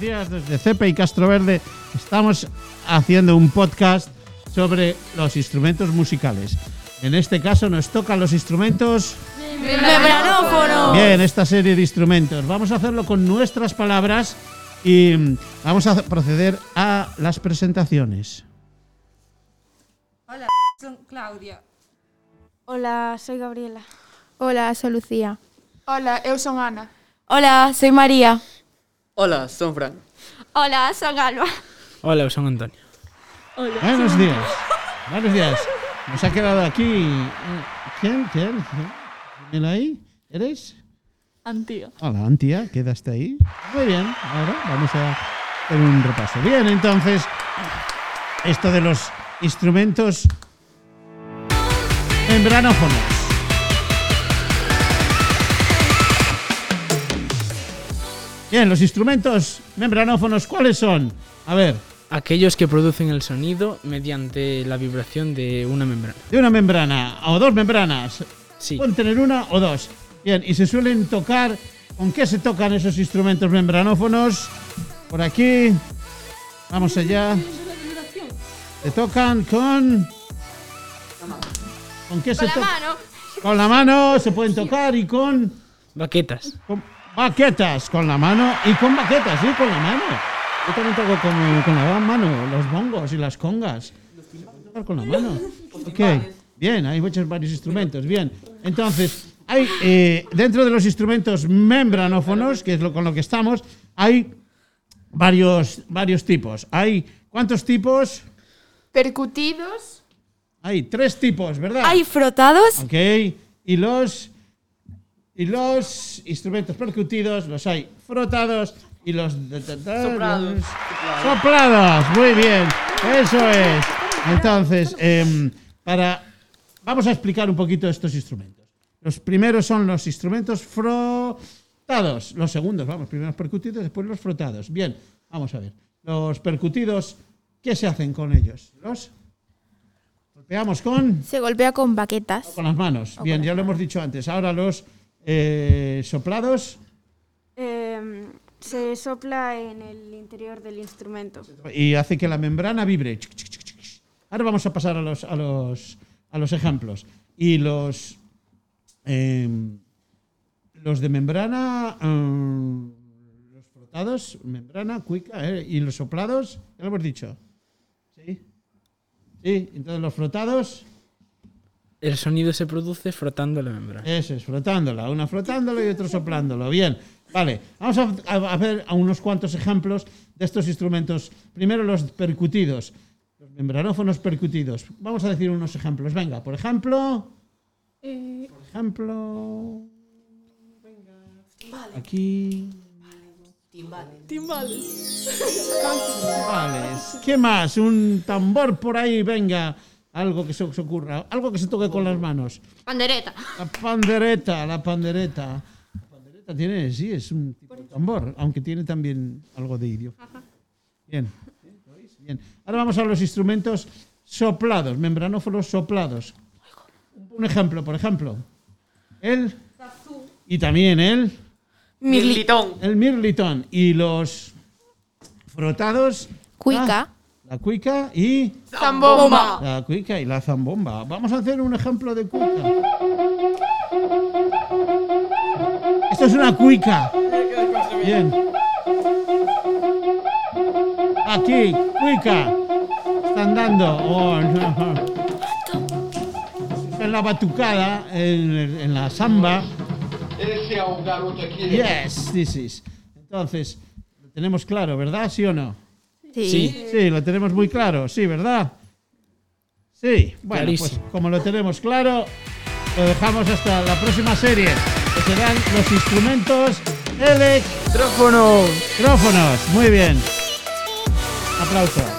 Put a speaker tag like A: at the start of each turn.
A: Días. Desde CP y Castro Verde estamos haciendo un podcast sobre los instrumentos musicales. En este caso nos tocan los instrumentos.
B: Membranófono.
A: Bien, esta serie de instrumentos. Vamos a hacerlo con nuestras palabras y vamos a proceder a las presentaciones.
B: Hola, son Claudia.
C: Hola, soy Gabriela.
D: Hola, soy Lucía.
E: Hola, eu son Ana.
D: Hola, soy María.
F: Hola, son Fran.
C: Hola, soy Alba.
G: Hola, son Antonio.
A: Buenos días. Buenos días. Nos ha quedado aquí. eh, ¿Quién? ¿Quién? ¿Quién ahí? ¿Eres?
E: Antía.
A: Hola, Antía, quedaste ahí. Muy bien, ahora vamos a hacer un repaso. Bien, entonces, esto de los instrumentos membranófonos. Bien, los instrumentos membranófonos, ¿cuáles son? A ver,
G: Aquellos que producen el sonido mediante la vibración de una membrana.
A: de una membrana o dos membranas.
G: Sí.
A: Pueden tener una o dos. Bien, y se suelen tocar. ¿Con qué se tocan esos instrumentos membranófonos? Por aquí. Vamos allá. Se tocan con. ¿Con qué se
C: Con la
A: tocan?
C: mano.
A: Con la mano se pueden tocar y con,
G: Baquetas.
A: con baquetas. Con la mano y con baquetas, sí, con la mano. Yo también toco con, con la mano los bongos y las congas. Tocar con la mano. Ok, bien, hay muchos varios instrumentos. Bien, entonces, hay eh, dentro de los instrumentos membranófonos, que es lo con lo que estamos, hay varios, varios tipos. Hay ¿cuántos tipos?
E: Percutidos.
A: Hay tres tipos, ¿verdad?
D: ¿Hay frotados?
A: Ok, y los y los instrumentos percutidos los hay frotados y los
F: Soplados.
A: los- soplados. Muy bien, eso es. Entonces, em, para vamos a explicar un poquito estos instrumentos. Los primeros son los instrumentos frotados, los segundos, vamos, primero los percutidos, después los frotados. Bien, vamos a ver. Los percutidos, ¿qué se hacen con ellos? Los golpeamos con
D: Se golpea con baquetas.
A: con las manos. Bien, ya lo hemos dicho antes. Ahora los eh, soplados
C: Em, se sopla en el interior del instrumento.
A: y hace que la membrana vibre. Ahora vamos a pasar a los, a los, a los ejemplos. Y los, em, los de membrana, em, los frotados, membrana, cuica, eh, y los soplados, ya lo hemos dicho. ¿Sí? Sí, entonces los frotados.
G: El sonido se produce frotando la membrana.
A: Eso es, frotándola. Una frotándolo y otro soplándolo. Bien, vale. Vamos a, a- a ver a unos cuantos ejemplos de estos instrumentos. Primero los percutidos, los membranófonos percutidos. Vamos a decir unos ejemplos. Venga, por ejemplo. Por ejemplo. Venga. Aquí. Timbales. ¿Qué más? Un tambor por ahí, venga. Algo que se os ocurra. Algo que se toque con las manos.
C: Pandereta.
A: La pandereta, la pandereta. La pandereta tiene, sí, es un tipo de tambor, aunque tiene también algo de idioma. Bien. Bien. Ahora vamos a los instrumentos soplados, membranófonos soplados. Un ejemplo, por ejemplo. El. Y también el.
F: Mirlitón.
A: El mirlitón. Y los frotados.
D: Cuica.
A: La cuica y.
E: Zambomba.
A: La cuica y la zambomba. Vamos a hacer un ejemplo de cuica. Esto es una cuica. Bien. Aquí, cuica. Están dando. Oh, no. En la batucada, en, en la samba. Yes, this is. Entonces, lo tenemos claro, ¿verdad? ¿Sí o no?
G: Sí.
A: Sí, lo tenemos muy claro, sí, ¿verdad? Sí, bueno,
G: Clarísimo.
A: pues como lo tenemos claro, lo dejamos hasta la próxima serie, que serán los instrumentos electrófonos.
G: ¡Micrófono!
A: Muy bien. Aplauso.